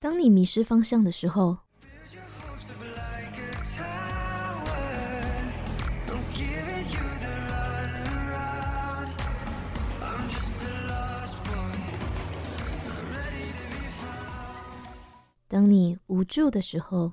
当你迷失方向的时候，当你无助的时候。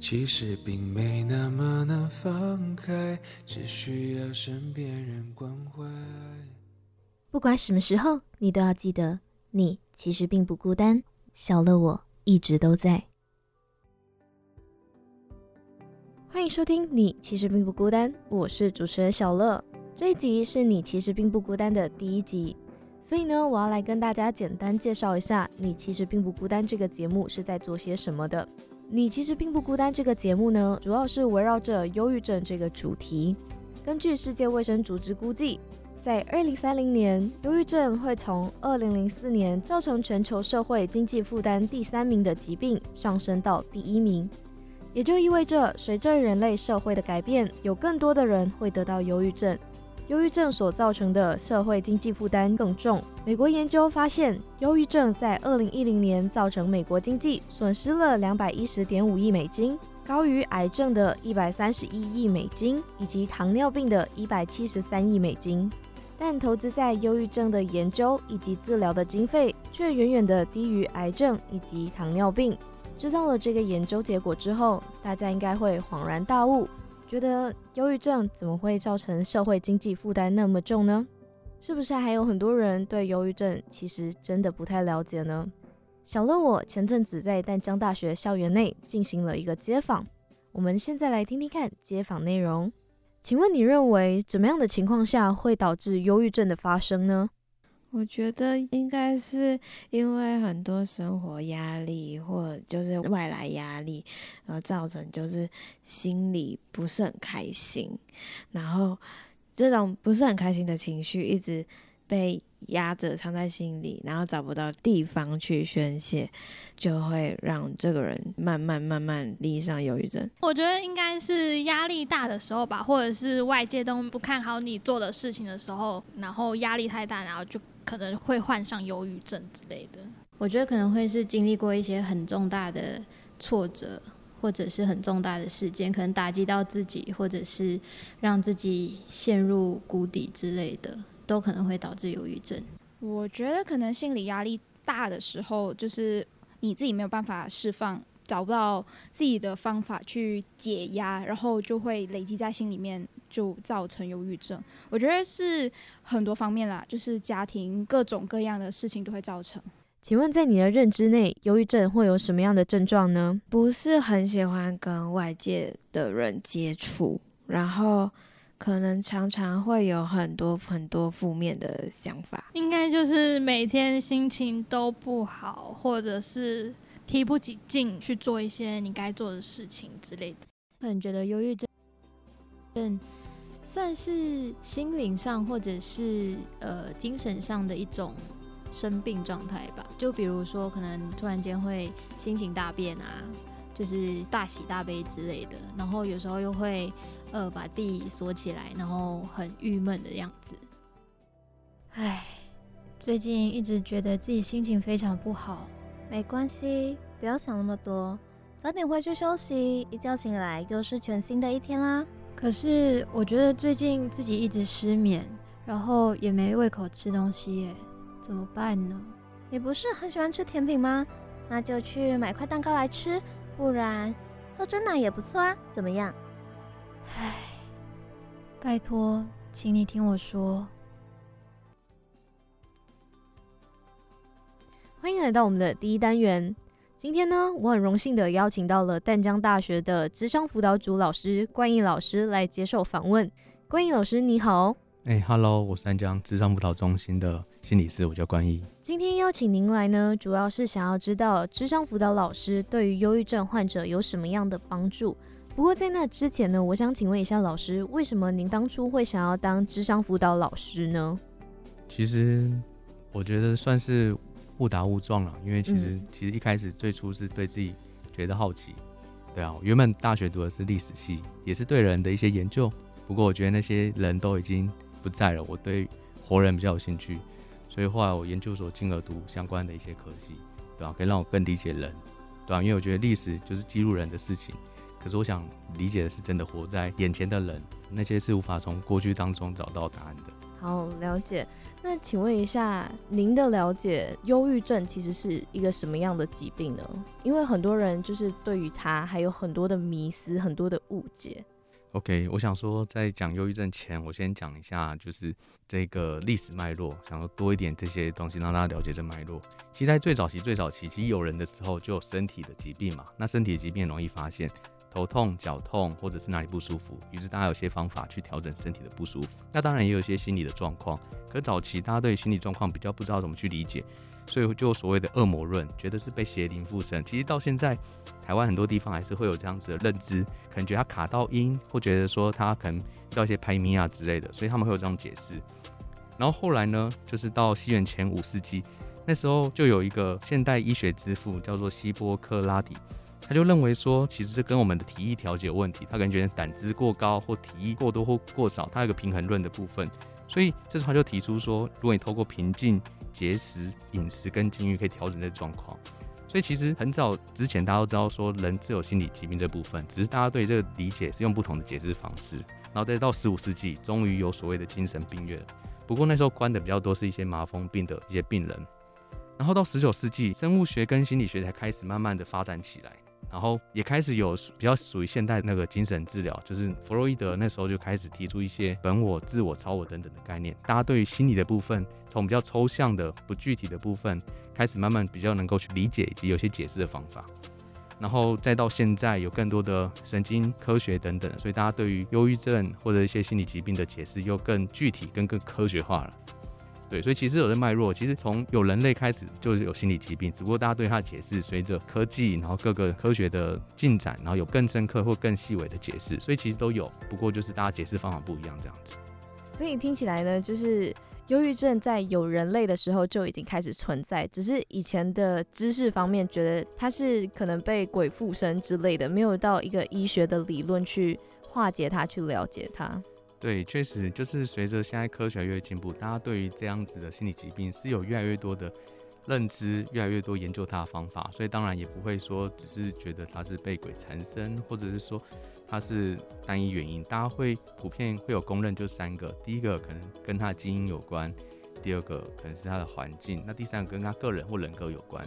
其实并没那么难放开，只需要身边人关怀。不管什么时候，你都要记得，你其实并不孤单。小乐，我一直都在。欢迎收听《你其实并不孤单》，我是主持人小乐。这一集是你其实并不孤单的第一集，所以呢，我要来跟大家简单介绍一下《你其实并不孤单》这个节目是在做些什么的。你其实并不孤单。这个节目呢，主要是围绕着忧郁症这个主题。根据世界卫生组织估计，在二零三零年，忧郁症会从二零零四年造成全球社会经济负担第三名的疾病上升到第一名。也就意味着，随着人类社会的改变，有更多的人会得到忧郁症。忧郁症所造成的社会经济负担更重。美国研究发现，忧郁症在二零一零年造成美国经济损失了两百一十点五亿美金，高于癌症的一百三十一亿美金，以及糖尿病的一百七十三亿美金。但投资在忧郁症的研究以及治疗的经费却远远的低于癌症以及糖尿病。知道了这个研究结果之后，大家应该会恍然大悟。觉得忧郁症怎么会造成社会经济负担那么重呢？是不是还有很多人对忧郁症其实真的不太了解呢？小乐，我前阵子在淡江大学校园内进行了一个街访，我们现在来听听看街访内容。请问你认为怎么样的情况下会导致忧郁症的发生呢？我觉得应该是因为很多生活压力或就是外来压力，而造成就是心里不是很开心，然后这种不是很开心的情绪一直被。压着藏在心里，然后找不到地方去宣泄，就会让这个人慢慢慢慢离上忧郁症。我觉得应该是压力大的时候吧，或者是外界都不看好你做的事情的时候，然后压力太大，然后就可能会患上忧郁症之类的。我觉得可能会是经历过一些很重大的挫折，或者是很重大的事件，可能打击到自己，或者是让自己陷入谷底之类的。都可能会导致忧郁症。我觉得可能心理压力大的时候，就是你自己没有办法释放，找不到自己的方法去解压，然后就会累积在心里面，就造成忧郁症。我觉得是很多方面啦，就是家庭各种各样的事情都会造成。请问在你的认知内，忧郁症会有什么样的症状呢？不是很喜欢跟外界的人接触，然后。可能常常会有很多很多负面的想法，应该就是每天心情都不好，或者是提不起劲去做一些你该做的事情之类的。可能觉得忧郁症，嗯，算是心灵上或者是呃精神上的一种生病状态吧。就比如说，可能突然间会心情大变啊，就是大喜大悲之类的，然后有时候又会。呃，把自己锁起来，然后很郁闷的样子。唉，最近一直觉得自己心情非常不好。没关系，不要想那么多，早点回去休息。一觉醒来又是全新的一天啦。可是我觉得最近自己一直失眠，然后也没胃口吃东西耶，怎么办呢？你不是很喜欢吃甜品吗？那就去买块蛋糕来吃，不然喝真奶也不错啊。怎么样？唉，拜托，请你听我说。欢迎来到我们的第一单元。今天呢，我很荣幸的邀请到了淡江大学的智商辅导组老师关毅老师来接受访问。关毅老师，你好。哎，Hello，我是淡江智商辅导中心的心理师，我叫关毅。今天邀请您来呢，主要是想要知道智商辅导老师对于忧郁症患者有什么样的帮助。不过在那之前呢，我想请问一下老师，为什么您当初会想要当智商辅导老师呢？其实我觉得算是误打误撞了，因为其实、其实一开始最初是对自己觉得好奇。对啊，我原本大学读的是历史系，也是对人的一些研究。不过我觉得那些人都已经不在了，我对活人比较有兴趣，所以后来我研究所进而读相关的一些科系，对啊、可以让我更理解人，对啊、因为我觉得历史就是记录人的事情，可是我想理解的是真的活在眼前的人，那些是无法从过去当中找到答案的。好，了解。那请问一下，您的了解，忧郁症其实是一个什么样的疾病呢？因为很多人就是对于它还有很多的迷思，很多的误解。OK，我想说，在讲忧郁症前，我先讲一下就是这个历史脉络，想要多一点这些东西，让大家了解这脉络。其实，在最早期、最早期，其实有人的时候就有身体的疾病嘛，那身体的疾病容易发现，头痛、脚痛或者是哪里不舒服，于是大家有些方法去调整身体的不舒服。那当然也有一些心理的状况，可早期大家对心理状况比较不知道怎么去理解，所以就所谓的恶魔论，觉得是被邪灵附身。其实到现在，台湾很多地方还是会有这样子的认知，可能觉得他卡到音，或觉得说他可能遇到一些拍咪啊之类的，所以他们会有这种解释。然后后来呢，就是到西元前五世纪，那时候就有一个现代医学之父叫做希波克拉底，他就认为说，其实这跟我们的体液调节有问题，他可能觉得胆汁过高或体液过多或过少，他有个平衡论的部分，所以这时候他就提出说，如果你透过平静、节食、饮食跟禁欲可以调整这状况。所以其实很早之前，大家都知道说人自有心理疾病这部分，只是大家对这个理解是用不同的解释方式。然后再到十五世纪，终于有所谓的精神病院。不过那时候关的比较多是一些麻风病的一些病人。然后到十九世纪，生物学跟心理学才开始慢慢的发展起来，然后也开始有比较属于现代那个精神治疗，就是弗洛伊德那时候就开始提出一些本我、自我、超我等等的概念。大家对于心理的部分，从比较抽象的、不具体的部分，开始慢慢比较能够去理解以及有些解释的方法。然后再到现在有更多的神经科学等等，所以大家对于忧郁症或者一些心理疾病的解释又更具体、跟更科学化了。对，所以其实有的脉络，其实从有人类开始就是有心理疾病，只不过大家对它的解释随着科技，然后各个科学的进展，然后有更深刻或更细微的解释，所以其实都有，不过就是大家解释方法不一样这样子。所以听起来呢，就是忧郁症在有人类的时候就已经开始存在，只是以前的知识方面觉得它是可能被鬼附身之类的，没有到一个医学的理论去化解它，去了解它。对，确实就是随着现在科学越进步，大家对于这样子的心理疾病是有越来越多的认知，越来越多研究它的方法，所以当然也不会说只是觉得它是被鬼缠身，或者是说它是单一原因，大家会普遍会有公认，就三个，第一个可能跟他的基因有关，第二个可能是他的环境，那第三个跟他个人或人格有关。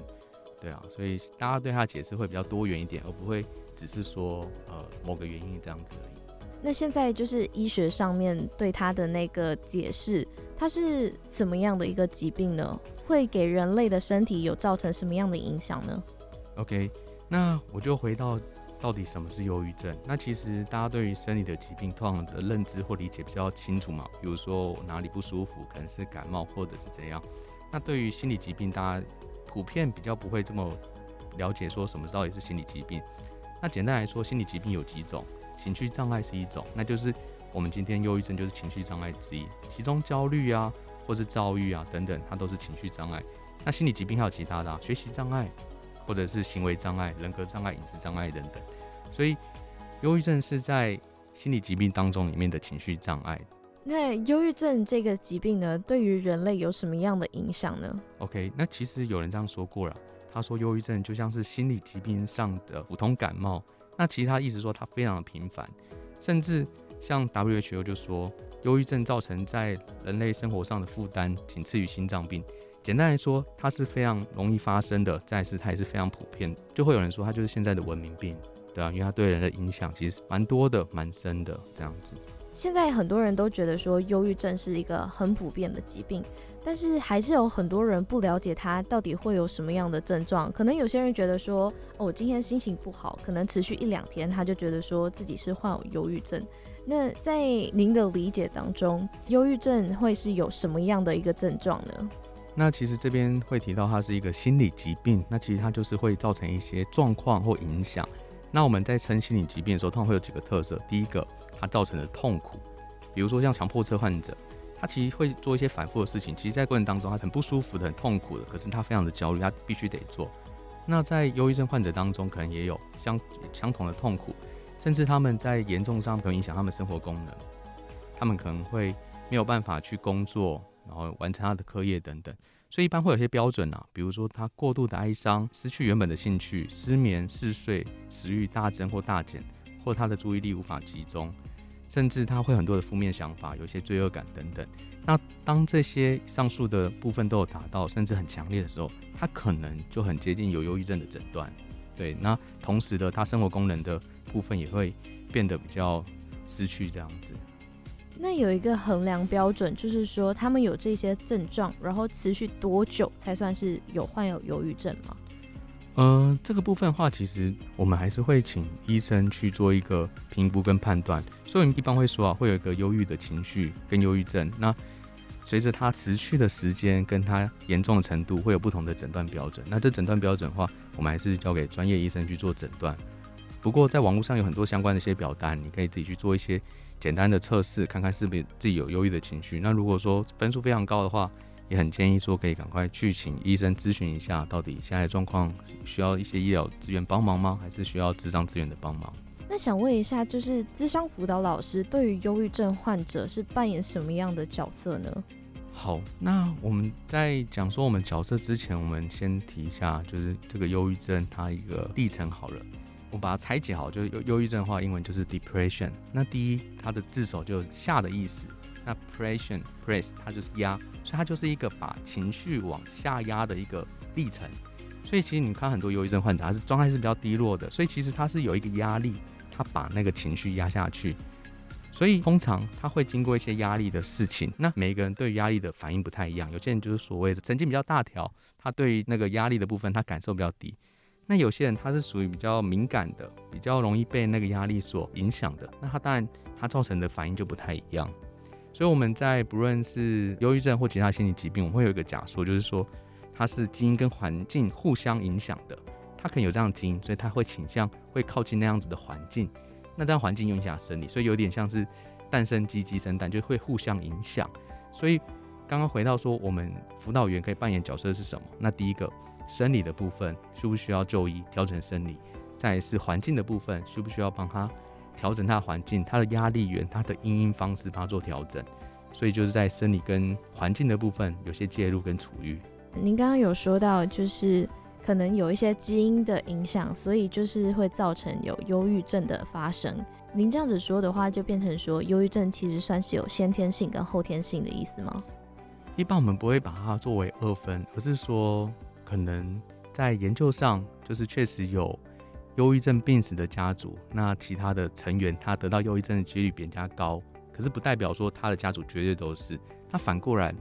对啊，所以大家对他的解释会比较多元一点，而不会只是说呃某个原因这样子而已。那现在就是医学上面对它的那个解释，它是怎么样的一个疾病呢？会给人类的身体有造成什么样的影响呢？OK，那我就回到到底什么是忧郁症？那其实大家对于生理的疾病通常的认知或理解比较清楚嘛，比如说我哪里不舒服，可能是感冒或者是怎样。那对于心理疾病，大家普遍比较不会这么了解说什么到底是心理疾病。那简单来说，心理疾病有几种，情绪障碍是一种，那就是我们今天忧郁症就是情绪障碍之一，其中焦虑啊，或是躁郁啊等等，它都是情绪障碍。那心理疾病还有其他的、啊，学习障碍，或者是行为障碍、人格障碍、饮食障碍等等。所以，忧郁症是在心理疾病当中里面的情绪障碍。那忧郁症这个疾病呢，对于人类有什么样的影响呢？OK，那其实有人这样说过了，他说忧郁症就像是心理疾病上的普通感冒。那其实他意思说它非常的频繁，甚至像 WHO 就说，忧郁症造成在人类生活上的负担仅次于心脏病。简单来说，它是非常容易发生的，再是它也是非常普遍，就会有人说它就是现在的文明病，对啊，因为它对人的影响其实蛮多的、蛮深的这样子。现在很多人都觉得说忧郁症是一个很普遍的疾病，但是还是有很多人不了解它到底会有什么样的症状。可能有些人觉得说，哦，我今天心情不好，可能持续一两天，他就觉得说自己是患有忧郁症。那在您的理解当中，忧郁症会是有什么样的一个症状呢？那其实这边会提到它是一个心理疾病，那其实它就是会造成一些状况或影响。那我们在称心理疾病的时候，通常会有几个特色。第一个，它造成的痛苦，比如说像强迫症患者，他其实会做一些反复的事情，其实在过程当中他很不舒服的、很痛苦的，可是他非常的焦虑，他必须得做。那在忧郁症患者当中，可能也有相相同的痛苦，甚至他们在严重上可能影响他们生活功能，他们可能会没有办法去工作。然后完成他的课业等等，所以一般会有些标准啊，比如说他过度的哀伤、失去原本的兴趣、失眠、嗜睡、食欲大增或大减，或他的注意力无法集中，甚至他会很多的负面想法，有些罪恶感等等。那当这些上述的部分都有达到，甚至很强烈的时候，他可能就很接近有忧郁症的诊断。对，那同时的他生活功能的部分也会变得比较失去这样子。那有一个衡量标准，就是说他们有这些症状，然后持续多久才算是有患有忧郁症吗？嗯，这个部分的话，其实我们还是会请医生去做一个评估跟判断。所以我们一般会说啊，会有一个忧郁的情绪跟忧郁症。那随着它持续的时间跟它严重的程度，会有不同的诊断标准。那这诊断标准的话，我们还是交给专业医生去做诊断。不过在网络上有很多相关的一些表单，你可以自己去做一些。简单的测试，看看是不是自己有忧郁的情绪。那如果说分数非常高的话，也很建议说可以赶快去请医生咨询一下，到底现在的状况需要一些医疗资源帮忙吗？还是需要智商资源的帮忙？那想问一下，就是智商辅导老师对于忧郁症患者是扮演什么样的角色呢？好，那我们在讲说我们角色之前，我们先提一下，就是这个忧郁症它一个历程好了。我把它拆解好，就是忧忧郁症的话，英文就是 depression。那第一，它的字首就下的意思。那 pression press 它就是压，所以它就是一个把情绪往下压的一个历程。所以其实你看很多忧郁症患者，他是状态是比较低落的，所以其实他是有一个压力，他把那个情绪压下去。所以通常他会经过一些压力的事情。那每一个人对压力的反应不太一样，有些人就是所谓的神经比较大条，他对于那个压力的部分他感受比较低。那有些人他是属于比较敏感的，比较容易被那个压力所影响的，那他当然他造成的反应就不太一样。所以我们在不论是忧郁症或其他心理疾病，我们会有一个假说，就是说它是基因跟环境互相影响的。他可能有这样的基因，所以他会倾向会靠近那样子的环境。那这样环境影响生理，所以有点像是蛋生鸡，鸡生蛋，就会互相影响。所以刚刚回到说，我们辅导员可以扮演角色是什么？那第一个。生理的部分需不需要就医调整生理？再是环境的部分需不需要帮他调整他的环境、他的压力源、他的阴音方式，帮他做调整？所以就是在生理跟环境的部分有些介入跟处遇。您刚刚有说到，就是可能有一些基因的影响，所以就是会造成有忧郁症的发生。您这样子说的话，就变成说忧郁症其实算是有先天性跟后天性的意思吗？一般我们不会把它作为二分，而是说。可能在研究上，就是确实有忧郁症病史的家族，那其他的成员他得到忧郁症的几率比人家高，可是不代表说他的家族绝对都是。那反过来，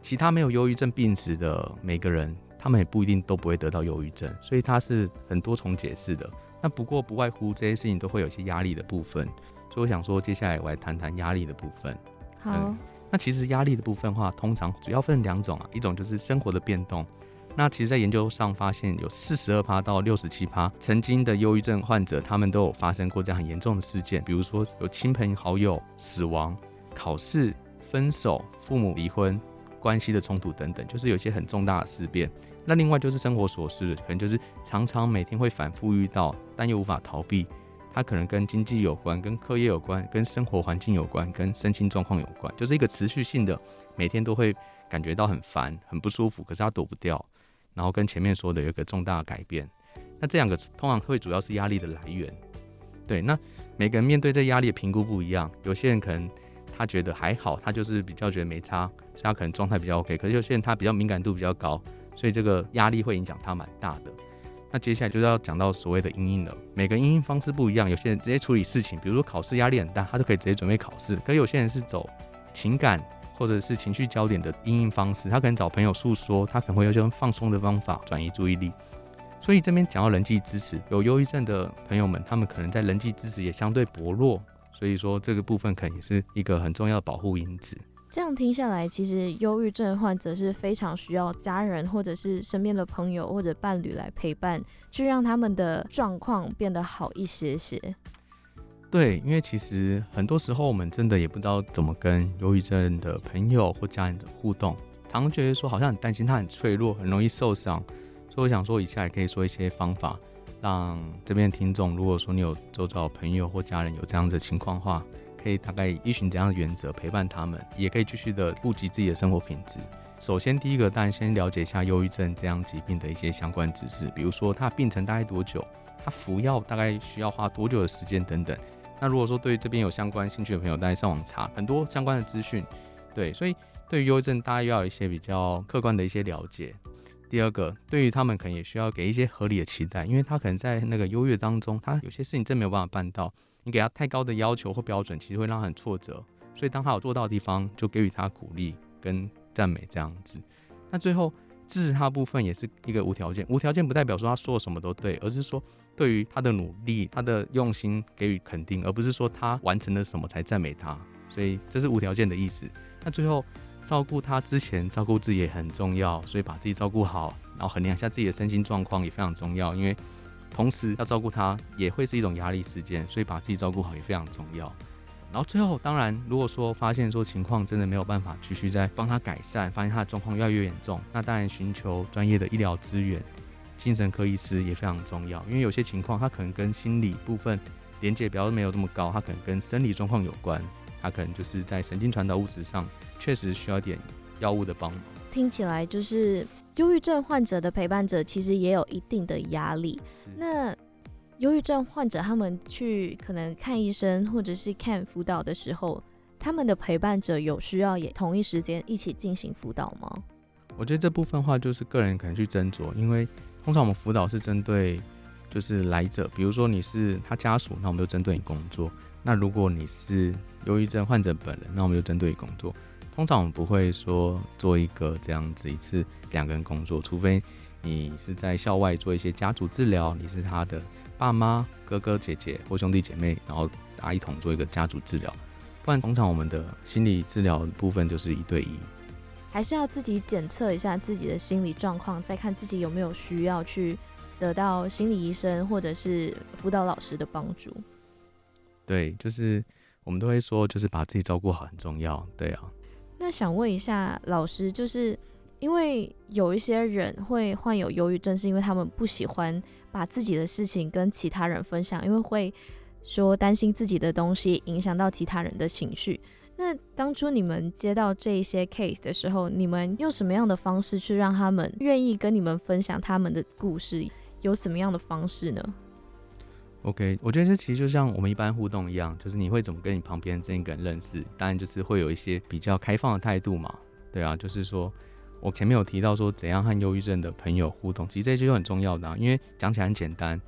其他没有忧郁症病史的每个人，他们也不一定都不会得到忧郁症，所以它是很多重解释的。那不过不外乎这些事情都会有一些压力的部分，所以我想说，接下来我来谈谈压力的部分。好，那其实压力的部分话，通常主要分两种啊，一种就是生活的变动。那其实，在研究上发现，有四十二趴到六十七趴曾经的忧郁症患者，他们都有发生过这样很严重的事件，比如说有亲朋好友死亡、考试、分手、父母离婚、关系的冲突等等，就是有一些很重大的事变。那另外就是生活琐事，可能就是常常每天会反复遇到，但又无法逃避。它可能跟经济有关、跟课业有关、跟生活环境有关、跟身心状况有关，就是一个持续性的，每天都会感觉到很烦、很不舒服，可是他躲不掉。然后跟前面说的有一个重大改变，那这两个通常会主要是压力的来源。对，那每个人面对这压力的评估不一样，有些人可能他觉得还好，他就是比较觉得没差，所以他可能状态比较 OK。可是有些人他比较敏感度比较高，所以这个压力会影响他蛮大的。那接下来就是要讲到所谓的阴影了。每个阴影方式不一样，有些人直接处理事情，比如说考试压力很大，他就可以直接准备考试；可有些人是走情感或者是情绪焦点的阴影方式，他可能找朋友诉说，他可能会用放松的方法转移注意力。所以这边讲到人际支持，有忧郁症的朋友们，他们可能在人际支持也相对薄弱，所以说这个部分可能也是一个很重要的保护因子。这样听下来，其实忧郁症患者是非常需要家人或者是身边的朋友或者伴侣来陪伴，去让他们的状况变得好一些些。对，因为其实很多时候我们真的也不知道怎么跟忧郁症的朋友或家人互动，常觉得说好像很担心他很脆弱，很容易受伤。所以我想说，以下也可以说一些方法，让这边听众，如果说你有周遭朋友或家人有这样子的情况的话。可以大概依循怎样的原则陪伴他们，也可以继续的顾及自己的生活品质。首先，第一个当然先了解一下忧郁症这样疾病的一些相关知识，比如说它病程大概多久，它服药大概需要花多久的时间等等。那如果说对这边有相关兴趣的朋友，大家上网查很多相关的资讯。对，所以对于忧郁症，大家要有一些比较客观的一些了解。第二个，对于他们可能也需要给一些合理的期待，因为他可能在那个优越当中，他有些事情真没有办法办到。你给他太高的要求或标准，其实会让他很挫折。所以当他有做到的地方，就给予他鼓励跟赞美这样子。那最后支持他部分也是一个无条件，无条件不代表说他说什么都对，而是说对于他的努力、他的用心给予肯定，而不是说他完成了什么才赞美他。所以这是无条件的意思。那最后照顾他之前，照顾自己也很重要，所以把自己照顾好，然后衡量一下自己的身心状况也非常重要，因为。同时要照顾他，也会是一种压力事件，所以把自己照顾好也非常重要。然后最后，当然，如果说发现说情况真的没有办法继续再帮他改善，发现他的状况越来越严重，那当然寻求专业的医疗资源，精神科医师也非常重要。因为有些情况他可能跟心理部分连接比较没有这么高，他可能跟生理状况有关，他可能就是在神经传导物质上确实需要点药物的帮忙。听起来就是。忧郁症患者的陪伴者其实也有一定的压力。那忧郁症患者他们去可能看医生或者是看辅导的时候，他们的陪伴者有需要也同一时间一起进行辅导吗？我觉得这部分话就是个人可能去斟酌，因为通常我们辅导是针对就是来者，比如说你是他家属，那我们就针对你工作；那如果你是忧郁症患者本人，那我们就针对你工作。通常我们不会说做一个这样子一次两个人工作，除非你是在校外做一些家族治疗，你是他的爸妈、哥哥姐姐或兄弟姐妹，然后大家一同做一个家族治疗。不然，通常我们的心理治疗部分就是一对一，还是要自己检测一下自己的心理状况，再看自己有没有需要去得到心理医生或者是辅导老师的帮助。对，就是我们都会说，就是把自己照顾好很重要。对啊。那想问一下老师，就是因为有一些人会患有忧郁症，是因为他们不喜欢把自己的事情跟其他人分享，因为会说担心自己的东西影响到其他人的情绪。那当初你们接到这一些 case 的时候，你们用什么样的方式去让他们愿意跟你们分享他们的故事？有什么样的方式呢？OK，我觉得这其实就像我们一般互动一样，就是你会怎么跟你旁边这一个人认识，当然就是会有一些比较开放的态度嘛，对啊，就是说我前面有提到说怎样和忧郁症的朋友互动，其实这些就很重要的，因为讲起来很简单，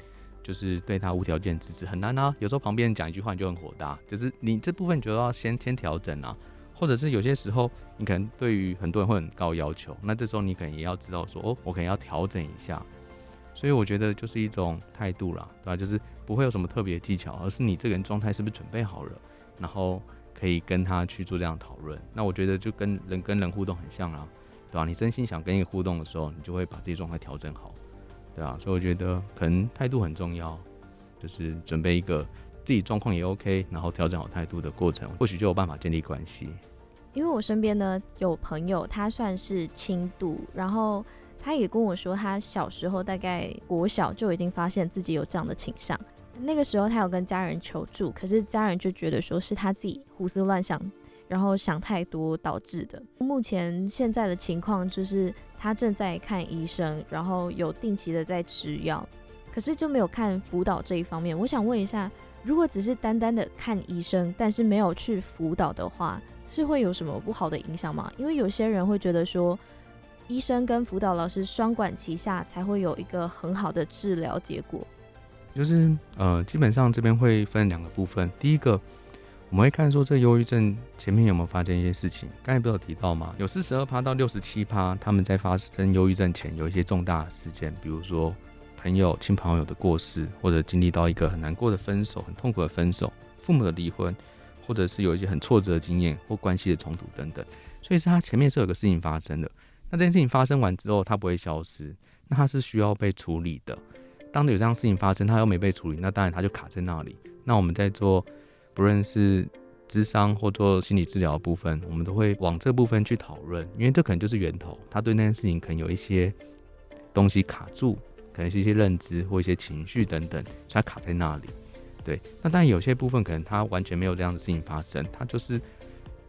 就是对他无条件支持很难啊，有时候旁边人讲一句话你就很火大，就是你这部分你就要先先调整啊，或者是有些时候你可能对于很多人会很高要求，那这时候你可能也要知道说哦，我可能要调整一下。所以我觉得就是一种态度啦，对吧？就是不会有什么特别的技巧，而是你这个人状态是不是准备好了，然后可以跟他去做这样讨论。那我觉得就跟人跟人互动很像啦，对吧？你真心想跟一个互动的时候，你就会把自己状态调整好，对啊？所以我觉得可能态度很重要，就是准备一个自己状况也 OK，然后调整好态度的过程，或许就有办法建立关系。因为我身边呢有朋友，他算是轻度，然后。他也跟我说，他小时候大概国小就已经发现自己有这样的倾向。那个时候他有跟家人求助，可是家人就觉得说是他自己胡思乱想，然后想太多导致的。目前现在的情况就是他正在看医生，然后有定期的在吃药，可是就没有看辅导这一方面。我想问一下，如果只是单单的看医生，但是没有去辅导的话，是会有什么不好的影响吗？因为有些人会觉得说。医生跟辅导老师双管齐下，才会有一个很好的治疗结果。就是呃，基本上这边会分两个部分。第一个，我们会看说这忧郁症前面有没有发生一些事情。刚才不是有提到吗？有四十二趴到六十七趴，他们在发生忧郁症前有一些重大事件，比如说朋友、亲朋友的过世，或者经历到一个很难过的分手、很痛苦的分手，父母的离婚，或者是有一些很挫折的经验或关系的冲突等等。所以是他前面是有个事情发生的。那这件事情发生完之后，它不会消失，那它是需要被处理的。当有这样事情发生，它又没被处理，那当然它就卡在那里。那我们在做不论是智商或做心理治疗的部分，我们都会往这部分去讨论，因为这可能就是源头。他对那件事情可能有一些东西卡住，可能是一些认知或一些情绪等等，所以它卡在那里。对，那但有些部分可能他完全没有这样的事情发生，他就是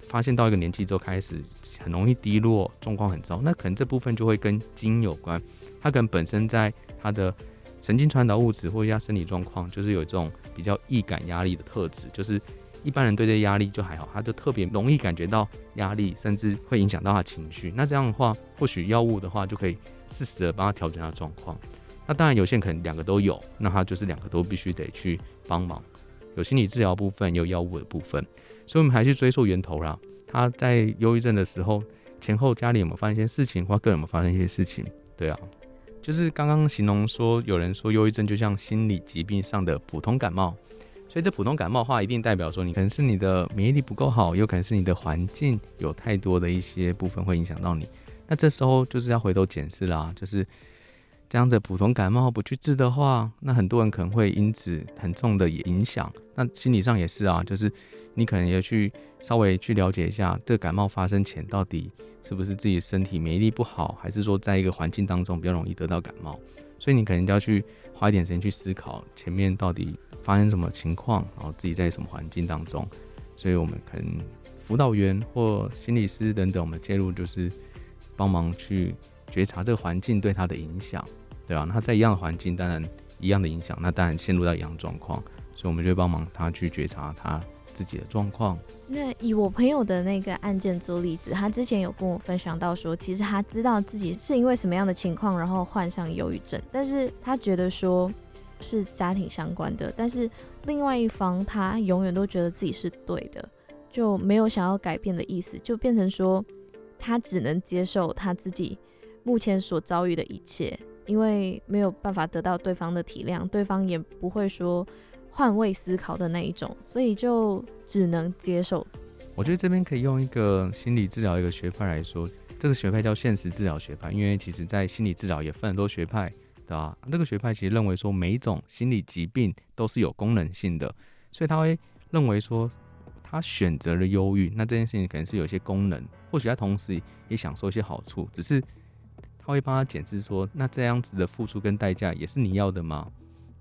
发现到一个年纪之后开始很容易低落，状况很糟，那可能这部分就会跟基因有关，他可能本身在他的神经传导物质或者生理状况，就是有这种比较易感压力的特质，就是一般人对这压力就还好，他就特别容易感觉到压力，甚至会影响到他情绪。那这样的话，或许药物的话就可以适时的帮他调整他状况。那当然有些人可能两个都有，那他就是两个都必须得去帮忙，有心理治疗部分，有药物的部分。所以我们还是追溯源头啦。他在忧郁症的时候，前后家里有没有发生一些事情，或个人有没有发生一些事情？对啊。就是刚刚形容说，有人说忧郁症就像心理疾病上的普通感冒，所以这普通感冒的话，一定代表说你可能是你的免疫力不够好，有可能是你的环境有太多的一些部分会影响到你。那这时候就是要回头检视啦，就是这样子普通感冒不去治的话，那很多人可能会因此很重的影响。那心理上也是啊，就是你可能要去稍微去了解一下，这感冒发生前到底。是不是自己身体免疫力不好，还是说在一个环境当中比较容易得到感冒？所以你可能就要去花一点时间去思考前面到底发生什么情况，然后自己在什么环境当中。所以我们可能辅导员或心理师等等，我们介入就是帮忙去觉察这个环境对他的影响，对吧？那在一样的环境，当然一样的影响，那当然陷入到一样状况，所以我们就帮忙他去觉察他。自己的状况。那以我朋友的那个案件做例子，他之前有跟我分享到说，其实他知道自己是因为什么样的情况，然后患上忧郁症，但是他觉得说是家庭相关的，但是另外一方他永远都觉得自己是对的，就没有想要改变的意思，就变成说他只能接受他自己目前所遭遇的一切，因为没有办法得到对方的体谅，对方也不会说。换位思考的那一种，所以就只能接受。我觉得这边可以用一个心理治疗一个学派来说，这个学派叫现实治疗学派，因为其实在心理治疗也分很多学派，对吧？这个学派其实认为说每一种心理疾病都是有功能性的，所以他会认为说他选择了忧郁，那这件事情可能是有一些功能，或许他同时也享受一些好处，只是他会帮他检视说，那这样子的付出跟代价也是你要的吗？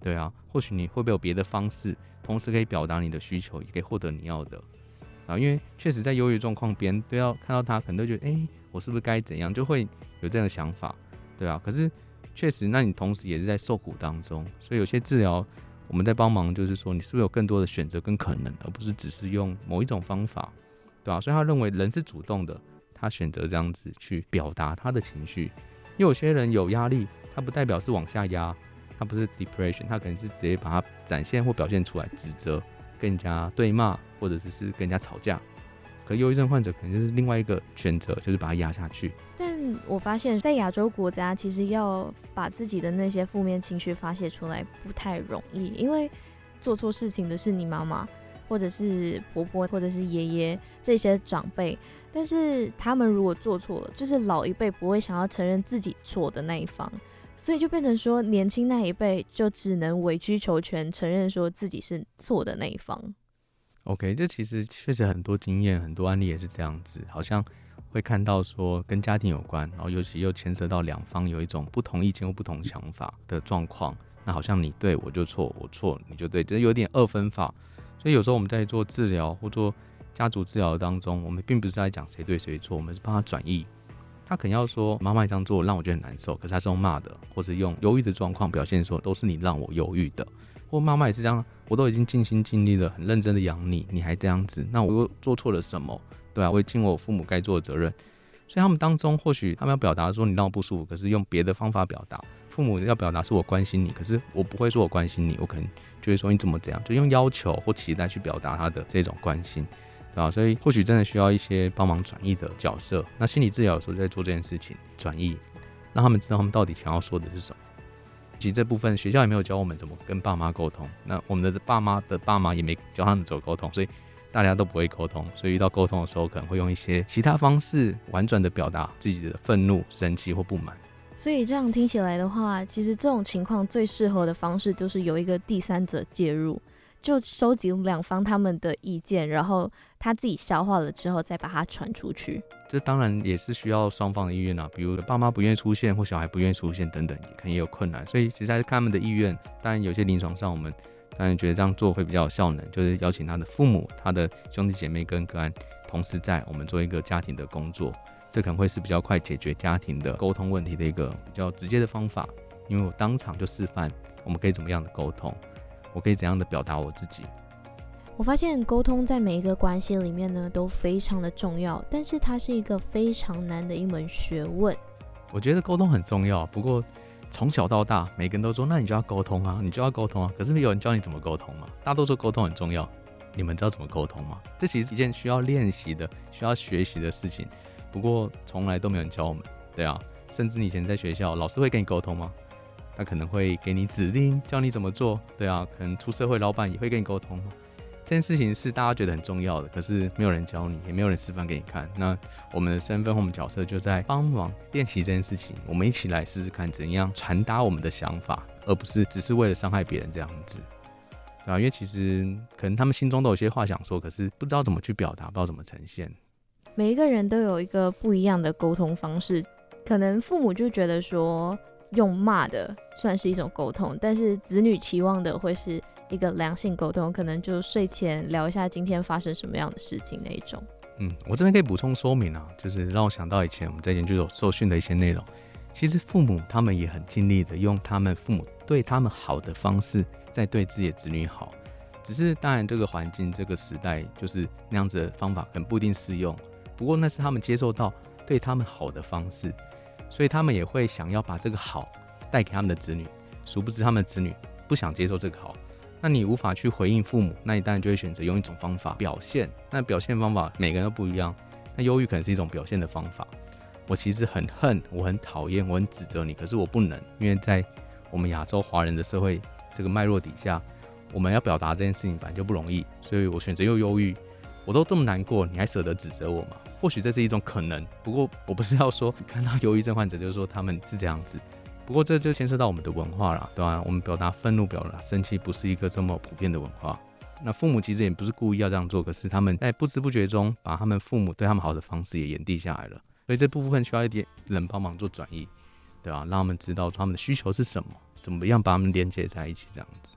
对啊，或许你会不会有别的方式，同时可以表达你的需求，也可以获得你要的啊？因为确实在忧郁状况，别人都要看到他，可能都觉得，哎，我是不是该怎样，就会有这样的想法，对啊。可是确实，那你同时也是在受苦当中，所以有些治疗我们在帮忙，就是说你是不是有更多的选择跟可能，而不是只是用某一种方法，对吧？所以他认为人是主动的，他选择这样子去表达他的情绪。因为有些人有压力，他不代表是往下压。他不是 depression，他可能是直接把它展现或表现出来，指责、跟人家对骂，或者只是跟人家吵架。可忧郁症患者可能就是另外一个选择，就是把它压下去。但我发现，在亚洲国家，其实要把自己的那些负面情绪发泄出来不太容易，因为做错事情的是你妈妈，或者是婆婆，或者是爷爷这些长辈。但是他们如果做错了，就是老一辈不会想要承认自己错的那一方。所以就变成说，年轻那一辈就只能委曲求全，承认说自己是错的那一方。OK，这其实确实很多经验，很多案例也是这样子，好像会看到说跟家庭有关，然后尤其又牵涉到两方有一种不同意见或不同想法的状况，那好像你对我就错，我错你就对，这有点二分法。所以有时候我们在做治疗或做家族治疗当中，我们并不是在讲谁对谁错，我们是帮他转移。他肯定要说妈妈这样做让我觉得很难受，可是他是用骂的，或是用忧郁的状况表现说都是你让我忧郁的，或妈妈也是这样，我都已经尽心尽力了，很认真的养你，你还这样子，那我又做错了什么？对啊，我也尽我父母该做的责任，所以他们当中或许他们要表达说你让我不舒服，可是用别的方法表达。父母要表达是我关心你，可是我不会说我关心你，我可能就会说你怎么这样，就用要求或期待去表达他的这种关心，对吧？所以或许真的需要一些帮忙转译的角色。那心理治疗有时候在做这件事情，转译，让他们知道他们到底想要说的是什么。其实这部分学校也没有教我们怎么跟爸妈沟通，那我们的爸妈的爸妈也没教他们怎么沟通，所以大家都不会沟通。所以遇到沟通的时候，可能会用一些其他方式婉转的表达自己的愤怒、生气或不满。所以这样听起来的话，其实这种情况最适合的方式就是有一个第三者介入，就收集两方他们的意见，然后他自己消化了之后再把它传出去。这当然也是需要双方的意愿啊，比如爸妈不愿意出现或小孩不愿意出现等等，可能也有困难。所以其实还是看他们的意愿。当然有些临床上我们当然觉得这样做会比较有效能，就是邀请他的父母、他的兄弟姐妹跟个案同时在我们做一个家庭的工作。这可能会是比较快解决家庭的沟通问题的一个比较直接的方法，因为我当场就示范我们可以怎么样的沟通，我可以怎样的表达我自己。我发现沟通在每一个关系里面呢都非常的重要，但是它是一个非常难的一门学问。我觉得沟通很重要，不过从小到大，每个人都说那你就要沟通啊，你就要沟通啊，可是没有人教你怎么沟通嘛。大多数沟通很重要，你们知道怎么沟通吗？这其实是一件需要练习的、需要学习的事情。不过从来都没有人教我们，对啊，甚至你以前在学校，老师会跟你沟通吗？他可能会给你指令，教你怎么做，对啊，可能出社会，老板也会跟你沟通吗？这件事情是大家觉得很重要的，可是没有人教你，也没有人示范给你看。那我们的身份和我们角色就在帮忙练习这件事情，我们一起来试试看怎样传达我们的想法，而不是只是为了伤害别人这样子，对啊，因为其实可能他们心中都有些话想说，可是不知道怎么去表达，不知道怎么呈现。每一个人都有一个不一样的沟通方式，可能父母就觉得说用骂的算是一种沟通，但是子女期望的会是一个良性沟通，可能就睡前聊一下今天发生什么样的事情那一种。嗯，我这边可以补充说明啊，就是让我想到以前我们在研究所受训的一些内容，其实父母他们也很尽力的用他们父母对他们好的方式在对自己的子女好，只是当然这个环境这个时代就是那样子的方法可能不一定适用。不过那是他们接受到对他们好的方式，所以他们也会想要把这个好带给他们的子女。殊不知他们的子女不想接受这个好，那你无法去回应父母，那你当然就会选择用一种方法表现。那表现方法每个人都不一样。那忧郁可能是一种表现的方法。我其实很恨，我很讨厌，我很指责你，可是我不能，因为在我们亚洲华人的社会这个脉络底下，我们要表达这件事情本来就不容易，所以我选择用忧郁。我都这么难过，你还舍得指责我吗？或许这是一种可能，不过我不是要说 看到忧郁症患者就是说他们是这样子。不过这就牵涉到我们的文化了，对吧？我们表达愤怒、表达生气不是一个这么普遍的文化。那父母其实也不是故意要这样做，可是他们在不知不觉中把他们父母对他们好的方式也延递下来了。所以这部分需要一点人帮忙做转移，对吧？让他们知道他们的需求是什么，怎么样把他们连接在一起，这样子。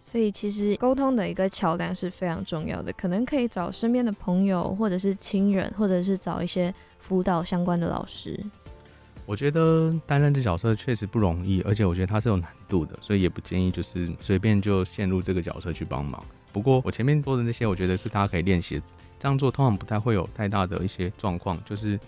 所以其实沟通的一个桥梁是非常重要的，可能可以找身边的朋友，或者是亲人，或者是找一些辅导相关的老师。我觉得担任这角色确实不容易，而且我觉得它是有难度的，所以也不建议就是随便就陷入这个角色去帮忙。不过我前面说的那些，我觉得是大家可以练习，这样做通常不太会有太大的一些状况，就是。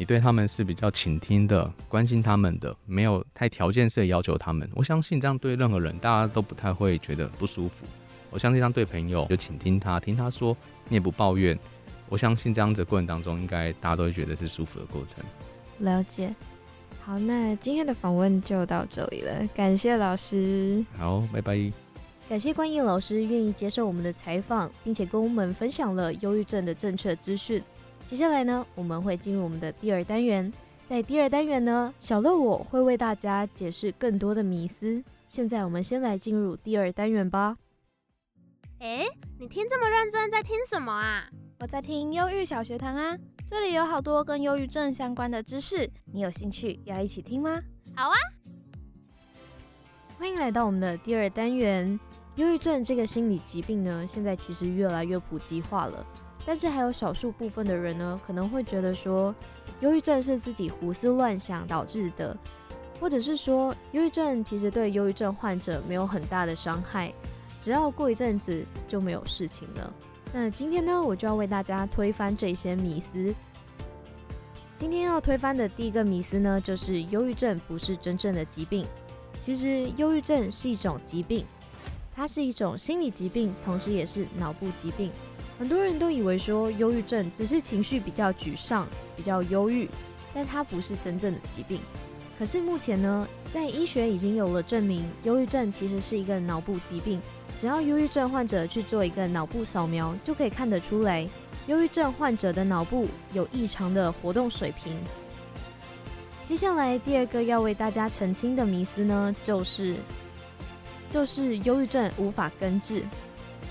你对他们是比较倾听的，关心他们的，没有太条件式的要求他们。我相信这样对任何人，大家都不太会觉得不舒服。我相信这样对朋友，就倾听他，听他说，你也不抱怨。我相信这样子过程当中，应该大家都会觉得是舒服的过程。了解。好，那今天的访问就到这里了，感谢老师。好，拜拜。感谢关毅老师愿意接受我们的采访，并且跟我们分享了忧郁症的正确资讯。接下来呢，我们会进入我们的第二单元。在第二单元呢，小乐我会为大家解释更多的迷思。现在我们先来进入第二单元吧。哎，你听这么认真，在听什么啊？我在听忧郁小学堂啊，这里有好多跟忧郁症相关的知识，你有兴趣要一起听吗？好啊！欢迎来到我们的第二单元。忧郁症这个心理疾病呢，现在其实越来越普及化了。但是还有少数部分的人呢，可能会觉得说，忧郁症是自己胡思乱想导致的，或者是说，忧郁症其实对忧郁症患者没有很大的伤害，只要过一阵子就没有事情了。那今天呢，我就要为大家推翻这些迷思。今天要推翻的第一个迷思呢，就是忧郁症不是真正的疾病。其实，忧郁症是一种疾病，它是一种心理疾病，同时也是脑部疾病。很多人都以为说忧郁症只是情绪比较沮丧、比较忧郁，但它不是真正的疾病。可是目前呢，在医学已经有了证明，忧郁症其实是一个脑部疾病。只要忧郁症患者去做一个脑部扫描，就可以看得出来，忧郁症患者的脑部有异常的活动水平。接下来第二个要为大家澄清的迷思呢，就是就是忧郁症无法根治。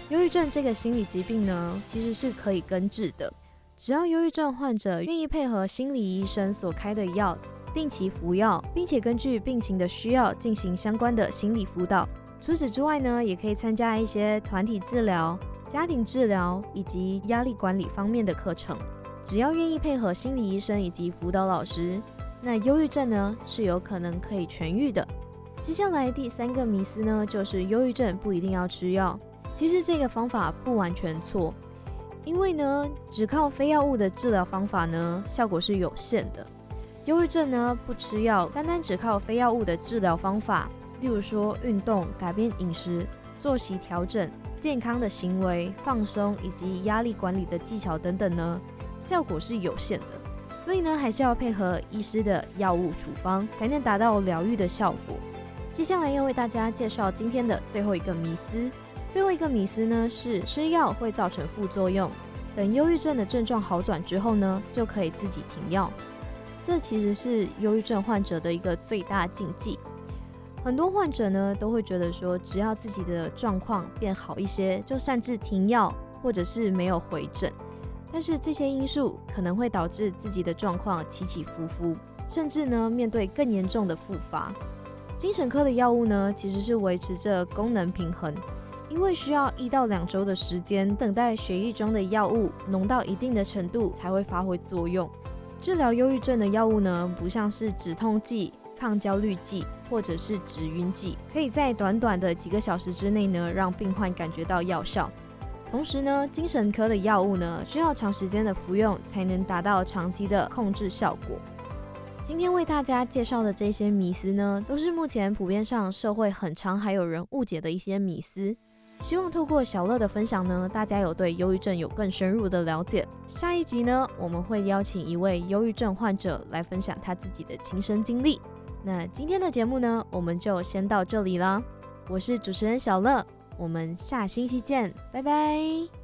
忧郁症这个心理疾病呢，其实是可以根治的，只要忧郁症患者愿意配合心理医生所开的药，定期服药，并且根据病情的需要进行相关的心理辅导。除此之外呢，也可以参加一些团体治疗、家庭治疗以及压力管理方面的课程。只要愿意配合心理医生以及辅导老师，那忧郁症呢是有可能可以痊愈的。接下来第三个迷思呢，就是忧郁症不一定要吃药。其实这个方法不完全错，因为呢，只靠非药物的治疗方法呢，效果是有限的。忧郁症呢，不吃药，单单只靠非药物的治疗方法，例如说运动、改变饮食、作息调整、健康的行为、放松以及压力管理的技巧等等呢，效果是有限的。所以呢，还是要配合医师的药物处方，才能达到疗愈的效果。接下来要为大家介绍今天的最后一个迷思。最后一个迷思呢是吃药会造成副作用，等忧郁症的症状好转之后呢，就可以自己停药。这其实是忧郁症患者的一个最大禁忌。很多患者呢都会觉得说，只要自己的状况变好一些，就擅自停药或者是没有回诊。但是这些因素可能会导致自己的状况起起伏伏，甚至呢面对更严重的复发。精神科的药物呢其实是维持着功能平衡。因为需要一到两周的时间等待血液中的药物浓到一定的程度才会发挥作用。治疗忧郁症的药物呢，不像是止痛剂、抗焦虑剂或者是止晕剂，可以在短短的几个小时之内呢，让病患感觉到药效。同时呢，精神科的药物呢，需要长时间的服用才能达到长期的控制效果。今天为大家介绍的这些迷思呢，都是目前普遍上社会很常还有人误解的一些迷思。希望透过小乐的分享呢，大家有对忧郁症有更深入的了解。下一集呢，我们会邀请一位忧郁症患者来分享他自己的亲身经历。那今天的节目呢，我们就先到这里了。我是主持人小乐，我们下星期见，拜拜。